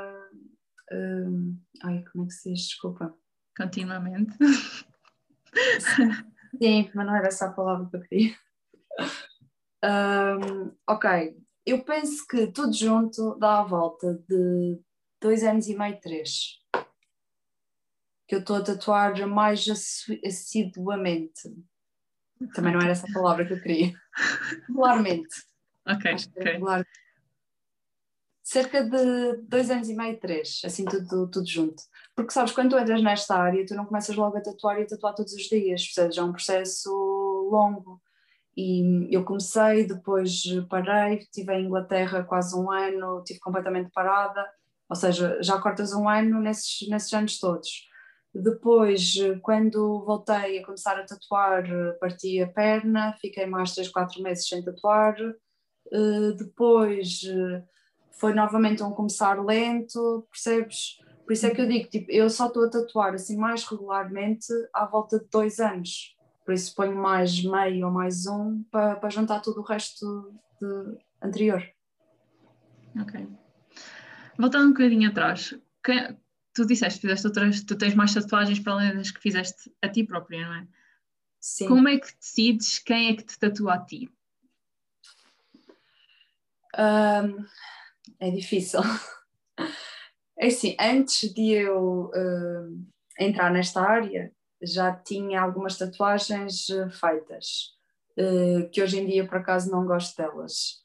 uh, ai, como é que se diz? Desculpa. Continuamente. *laughs* Sim, mas não era essa a palavra que eu queria. Um, ok, eu penso que tudo junto dá a volta de dois anos e meio, três. Que eu estou a tatuar mais assiduamente. Também não era essa palavra que eu queria. Regularmente. Ok, ok. Regular. Cerca de dois anos e meio, três, assim tudo, tudo junto. Porque sabes, quando tu entras nesta área, tu não começas logo a tatuar e a tatuar todos os dias, percebes? É um processo longo. E eu comecei, depois parei, estive em Inglaterra quase um ano, estive completamente parada, ou seja, já cortas um ano nesses, nesses anos todos. Depois, quando voltei a começar a tatuar, parti a perna, fiquei mais 3, 4 meses sem tatuar. Eh, depois foi novamente um começar lento, percebes? Por isso é que eu digo, tipo, eu só estou a tatuar assim mais regularmente à volta de dois anos. Por isso ponho mais meio ou mais um para, para juntar tudo o resto de, anterior. Ok. Voltando um bocadinho atrás, que, tu disseste, fizeste outras, tu tens mais tatuagens para além das que fizeste a ti própria, não é? Sim. Como é que decides quem é que te tatua a ti? Um, é difícil. *laughs* É assim, antes de eu uh, entrar nesta área, já tinha algumas tatuagens uh, feitas, uh, que hoje em dia por acaso não gosto delas.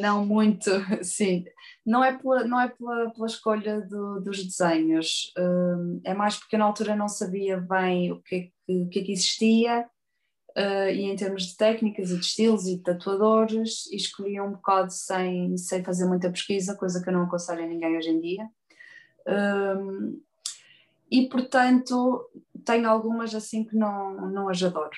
Não muito, *laughs* sim, não é pela, não é pela, pela escolha do, dos desenhos, é mais porque na altura não sabia bem o que é que, o que, é que existia uh, e em termos de técnicas e de estilos e de tatuadores, e escolhi um bocado sem, sem fazer muita pesquisa, coisa que eu não aconselho a ninguém hoje em dia. E portanto tenho algumas assim que não, não as adoro.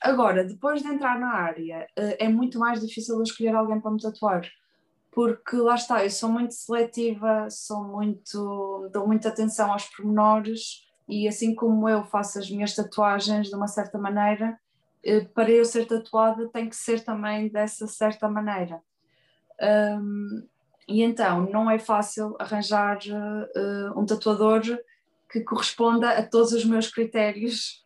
Agora, depois de entrar na área, uh, é muito mais difícil eu escolher alguém para me tatuar, porque lá está, eu sou muito seletiva, sou muito, dou muita atenção aos pormenores e assim como eu faço as minhas tatuagens de uma certa maneira, eh, para eu ser tatuada tem que ser também dessa certa maneira. E então não é fácil arranjar uh, um tatuador que corresponda a todos os meus critérios,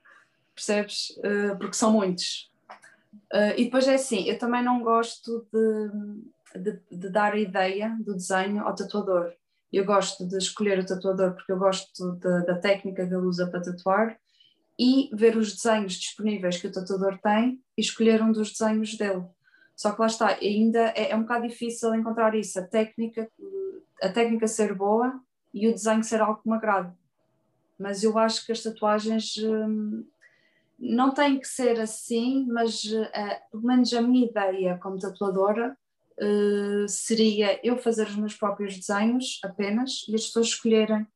percebes? Uh, porque são muitos. Uh, e depois é assim, eu também não gosto de, de, de dar a ideia do desenho ao tatuador. Eu gosto de escolher o tatuador porque eu gosto da, da técnica que ele usa para tatuar e ver os desenhos disponíveis que o tatuador tem e escolher um dos desenhos dele. Só que lá está, ainda é, é, um bocado difícil encontrar isso, a técnica, a técnica ser boa e o desenho ser algo que me agrade. Mas eu acho que as tatuagens hum, não têm que ser assim, mas uh, pelo menos a minha ideia como tatuadora uh, seria eu fazer os meus próprios desenhos apenas e as pessoas escolherem,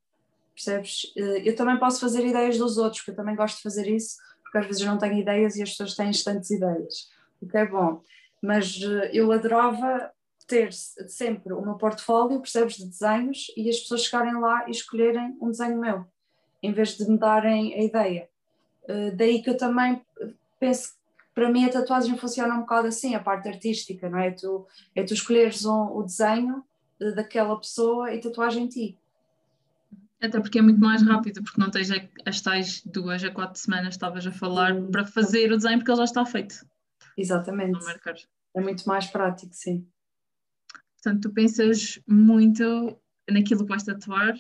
percebes? Uh, eu também posso fazer ideias dos outros, porque eu também gosto de fazer isso, porque às vezes não tenho ideias e as pessoas têm instantes ideias, o que é bom. Mas eu adorava ter sempre o meu portfólio, percebes, de desenhos e as pessoas chegarem lá e escolherem um desenho meu, em vez de me darem a ideia. Daí que eu também penso para mim a tatuagem funciona um bocado assim, a parte artística, não é? Tu, é tu escolheres um, o desenho daquela pessoa e tatuagem em ti. Até porque é muito mais rápido, porque não tens as tais duas a quatro semanas estavas a falar hum, para fazer o desenho porque ele já está feito. Exatamente. É muito mais prático, sim. Portanto, tu pensas muito naquilo que vais tatuar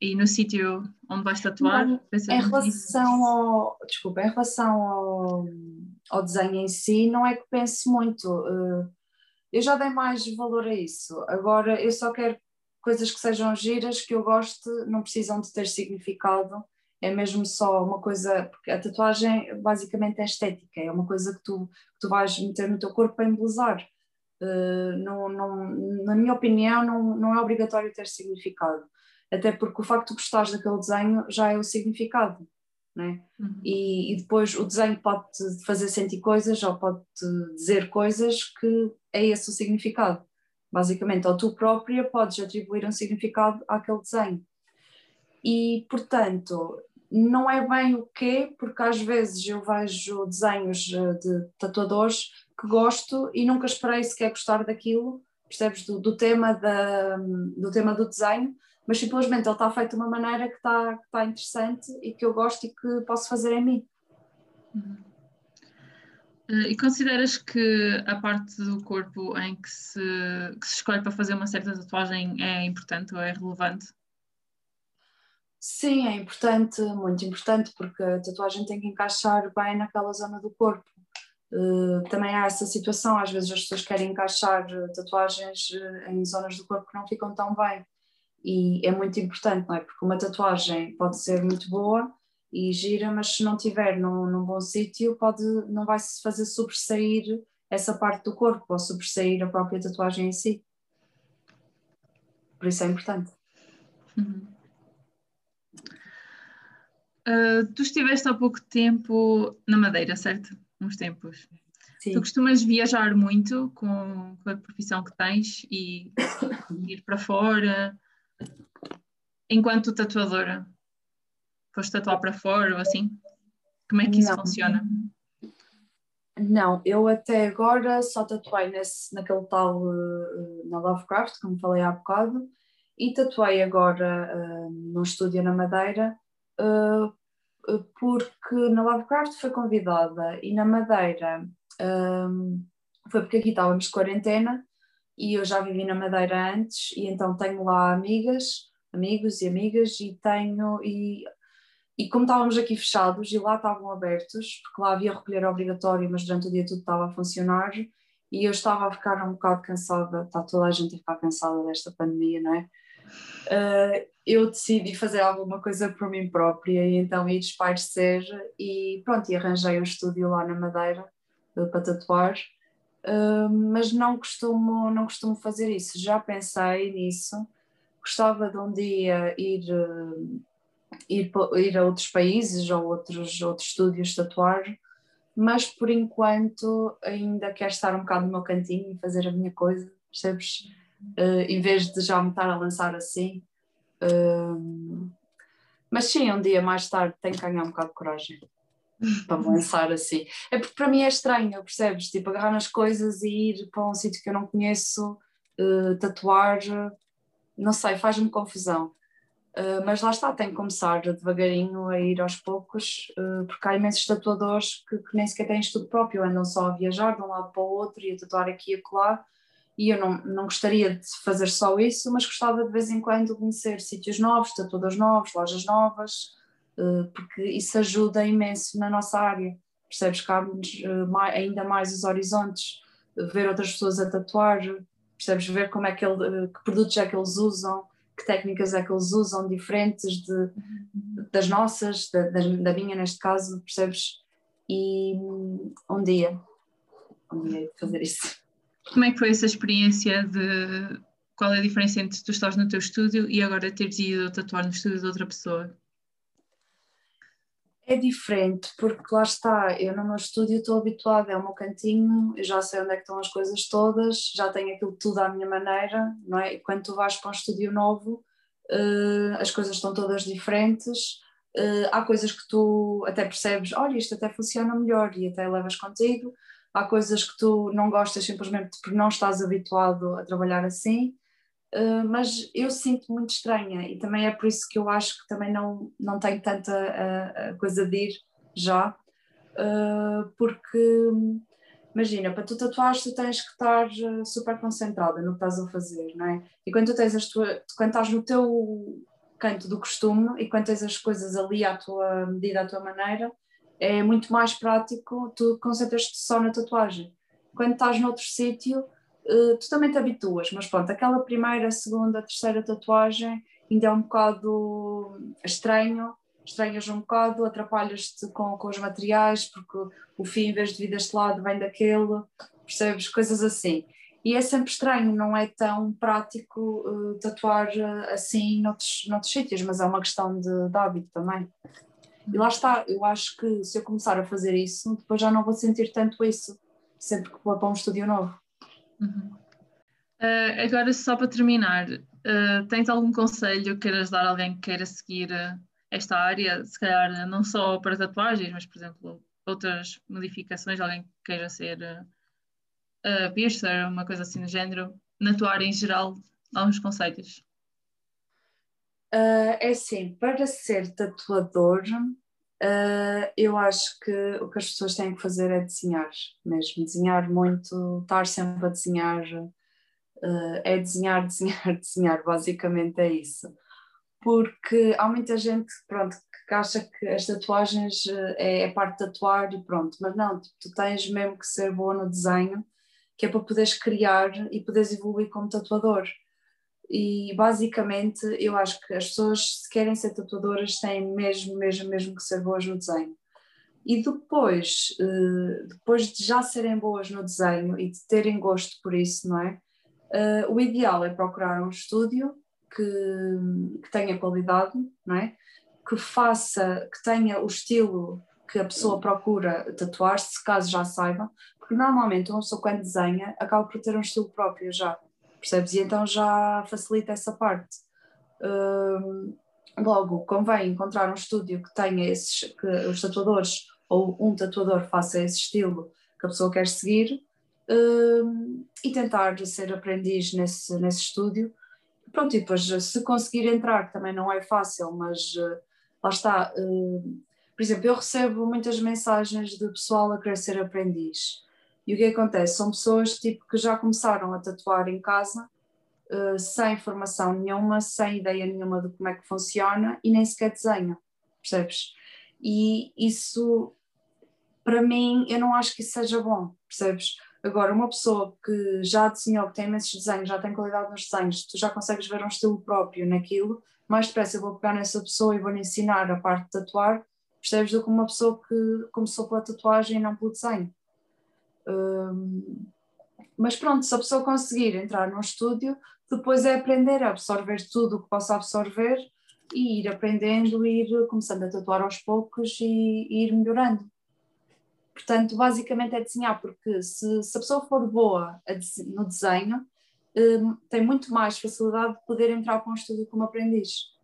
e no sítio onde vais tatuar? Não, em relação ao, desculpa, em relação ao, ao desenho em si, não é que pense muito. Eh, eu já dei mais valor a isso. Agora eu só quero coisas que sejam giras, que eu goste, não precisam de ter significado. É mesmo só uma coisa, porque a tatuagem basicamente é estética, é uma coisa que tu, que tu vais meter no teu corpo para embelezar. Uh, não, não, na minha opinião, não, não é obrigatório ter significado até porque o facto de gostares daquele desenho já é o significado. Né? Uhum. E, e, depois o desenho pode te fazer sentir coisas ou pode te dizer coisas que é esse o significado. Basicamente, ou tu própria podes atribuir um significado àquele desenho. E, portanto, não é bem o quê, porque às vezes eu vejo desenhos eh, de tatuadores que gosto e nunca esperei sequer gostar daquilo, percebes, do, do tema, da, do tema do desenho, mas simplesmente ele está feito de uma maneira que está, que está interessante e que eu gosto e que posso fazer em mim. Uh, e consideras que a parte do corpo em que se, que se escolhe para fazer uma certa tatuagem é importante ou é relevante? Sim, é importante, muito importante, porque a tatuagem tem que encaixar bem naquela zona do corpo. Uh, também há essa situação, às vezes as pessoas querem encaixar tatuagens em zonas do corpo que não ficam tão bem. E é muito importante, não é? Porque uma tatuagem pode ser muito boa, e gira, mas se não tiver num, num bom sítio, pode, não vai se fazer sobressair essa parte do corpo ou sobressair a própria tatuagem em si. Por isso é importante. Uhum. Uh, tu estiveste há pouco tempo na Madeira, certo? Uns tempos. Sim. Tu costumas viajar muito com, com a profissão que tens e *coughs* ir para fora enquanto tatuadora? Foste tatuar para fora ou assim? Como é que isso não. funciona? Não, eu até agora só tatuei nesse, naquele tal uh, na Lovecraft, como falei há bocado, e tatuei agora uh, num estúdio na Madeira, uh, porque na Lovecraft foi convidada e na Madeira foi porque aqui estávamos de quarentena e eu já vivi na Madeira antes e então tenho lá amigas, amigos e amigas e tenho e e como estávamos aqui fechados e lá estavam abertos, porque lá havia recolher obrigatório, mas durante o dia tudo estava a funcionar, e eu estava a ficar um bocado cansada, está toda a gente a ficar cansada desta pandemia, não é? Uh, eu decidi fazer alguma coisa por mim própria e então ir espairecer e pronto, e arranjei um estúdio lá na Madeira uh, para tatuar, mas não costumo, não costumo fazer isso, já pensei nisso, gostava de um dia ir ir, ir a outros países ou outros, outros estúdios tatuar, mas por enquanto ainda quero estar um bocado no meu cantinho e fazer a minha coisa, percebes? Uh, em vez de já me estar a lançar assim. Mas sim, um dia mais tarde tenho que ganhar um bocado de coragem *laughs* para me lançar assim. É porque para mim é estranho, percebes? Tipo, agarrar nas coisas e ir para um sítio que eu não conheço, uh, tatuar, não sei, faz-me confusão. Uh, mas lá está, tem que começar devagarinho a ir aos poucos, uh, porque há imensos tatuadores que, que, nem sequer têm estudo próprio, andam só a viajar de um lado para o outro e a tatuar aqui e acolá. E eu não, não gostaria de fazer só isso, mas gostava de vez em quando conhecer sítios novos, tatuadores novos, lojas novas, porque isso ajuda imenso na nossa área. Percebes que abre-nos ainda mais os horizontes, ver outras pessoas a tatuar, percebes ver como é que, ele, que produtos é que eles usam que técnicas é que eles usam diferentes de, das nossas, da, da, minha neste caso, percebes? E um dia, um dia fazer isso. Como é que foi essa experiência de qual é a diferença entre tu estás no teu estúdio e agora teres ido tatuar no estúdio de outra pessoa? É diferente, porque lá está, eu no meu estúdio estou habituada, é o meu cantinho, eu já sei onde é que estão as coisas todas, já tenho aquilo tudo à minha maneira, não é? E quando tu vais para um estúdio novo, uh, as coisas estão todas diferentes, uh, há coisas que tu até percebes, olha, isto até funciona melhor e até levas contigo, há coisas que tu não gostas simplesmente porque não estás habituado a trabalhar assim, Uh, mas eu sinto muito estranha e também é por isso que eu acho que também não, não tenho tanta a, a coisa de ir já, uh, porque imagina, para tu tatuares tu tens que estar ah, super concentrada no que estás a fazer, não é? E quando tu tens as tuas, quando estás no teu canto do costume e quando tens as coisas ali à tua medida, à tua maneira, é muito mais prático, tu concentras-te só na tatuagem. Quando estás noutro sítio, uh, tu também te habituas, mas pronto, aquela primeira, segunda, terceira tatuagem ainda é um bocado estranho, estranhas um bocado, atrapalhas-te com, com os materiais, porque o fim, em vez de vir deste lado, vem daquele, percebes? Coisas assim. E é sempre estranho, não é tão prático uh, tatuar uh, assim noutros, noutros sítios, mas é uma questão de, de hábito também. E lá está, eu acho que se eu começar a fazer isso, depois já não vou sentir tanto isso, sempre que vou para um estúdio novo. Uhum. Uh, agora, só para terminar, uh, tens algum conselho que queiras dar a alguém que queira seguir uh, esta área? Se calhar não só para tatuagens, mas, por exemplo, outras modificações, alguém que queira ser uh, piercer, uma coisa assim do género, na tua área em geral, alguns conselhos? é assim, para ser tatuador, Uh, eu acho que o que as pessoas têm que fazer é desenhar mesmo, desenhar muito, estar sempre a desenhar, uh, é desenhar, *laughs* desenhar, desenhar, basicamente é isso. Porque há muita gente pronto, que acha que as tatuagens é, é parte de tatuar e pronto, mas não, tu, tu tens mesmo que ser boa no desenho, que é para poderes criar e poderes evoluir como tatuador e basicamente eu acho que as pessoas se querem ser tatuadoras têm mesmo, mesmo, mesmo que ser boas no desenho. E depois, eh, depois de já serem boas no desenho e de terem gosto por isso, não é? Eh, o ideal é procurar um estúdio que, que tenha qualidade, não é? Que faça, que tenha o estilo que a pessoa procura tatuar-se, caso já saiba, porque normalmente uma pessoa quando desenha acaba por ter um estilo próprio já percebes? E então já facilita essa parte. Um, logo, convém encontrar um estúdio que tenha esses, que os tatuadores ou um tatuador faça esse estilo que a pessoa quer seguir um, e tentar ser aprendiz nesse, nesse estúdio. Pronto, e depois se conseguir entrar, que também não é fácil, mas uh, lá está. Uh, por exemplo, eu recebo muitas mensagens de pessoal a querer ser aprendiz e o que acontece? São pessoas tipo, que já começaram a tatuar em casa uh, sem formação nenhuma, sem ideia nenhuma de como é que funciona e nem sequer desenham, percebes? E isso, para mim, eu não acho que isso seja bom, percebes? Agora, uma pessoa que já desenhou, que tem imensos desenhos, já tem qualidade nos desenhos, tu já consegues ver um estilo próprio naquilo, mais depressa eu vou pegar nessa pessoa e vou-lhe ensinar a parte de tatuar, percebes? Do que uma pessoa que começou pela tatuagem e não pelo desenho mas pronto, se a pessoa conseguir entrar num estúdio, depois é aprender a absorver tudo o que possa absorver e ir aprendendo, ir começando a tatuar aos poucos e, e ir melhorando. Portanto, basicamente é desenhar, porque se, se a pessoa for boa no desenho, um, tem muito mais facilidade de poder entrar para um estúdio como aprendiz.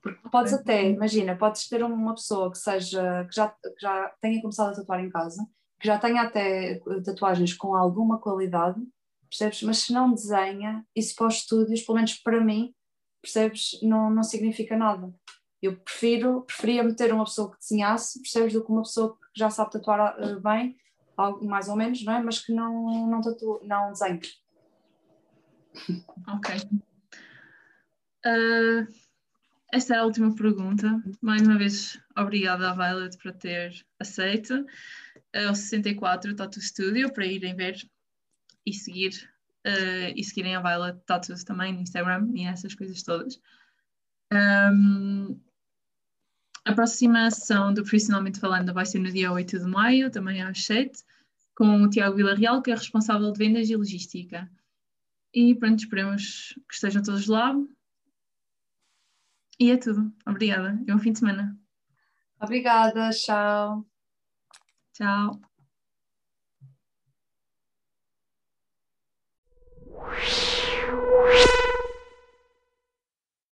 Porque podes até, imagina, podes ter uma pessoa que seja, que já, que já tenha começado a tatuar em casa que já tenha até tatuagens com alguma qualidade, percebes? Mas se não desenha, isso para os estúdios, pelo menos para mim, percebes? Não, não significa nada. Eu prefiro, preferia meter uma pessoa que desenhasse, percebes? Do que uma pessoa que já sabe tatuar uh, bem, mais ou menos, não é? Mas que não, não, tatua, não desenha. Ok. Uh, esta é a última pergunta. Mais uma vez, obrigada à Violet por ter aceito ao 64 Tattoo Studio para irem ver e seguir uh, e seguirem a Violet Tattoos também no Instagram e essas coisas todas. Um, a próxima sessão do Profissionalmente Falando vai ser no dia 8 de maio, também às 7, com o Tiago Villarreal, que é responsável de vendas e logística. E pronto, esperemos que estejam todos lá. E é tudo. Obrigada. E um fim de semana. Obrigada. Tchau. Ciao. you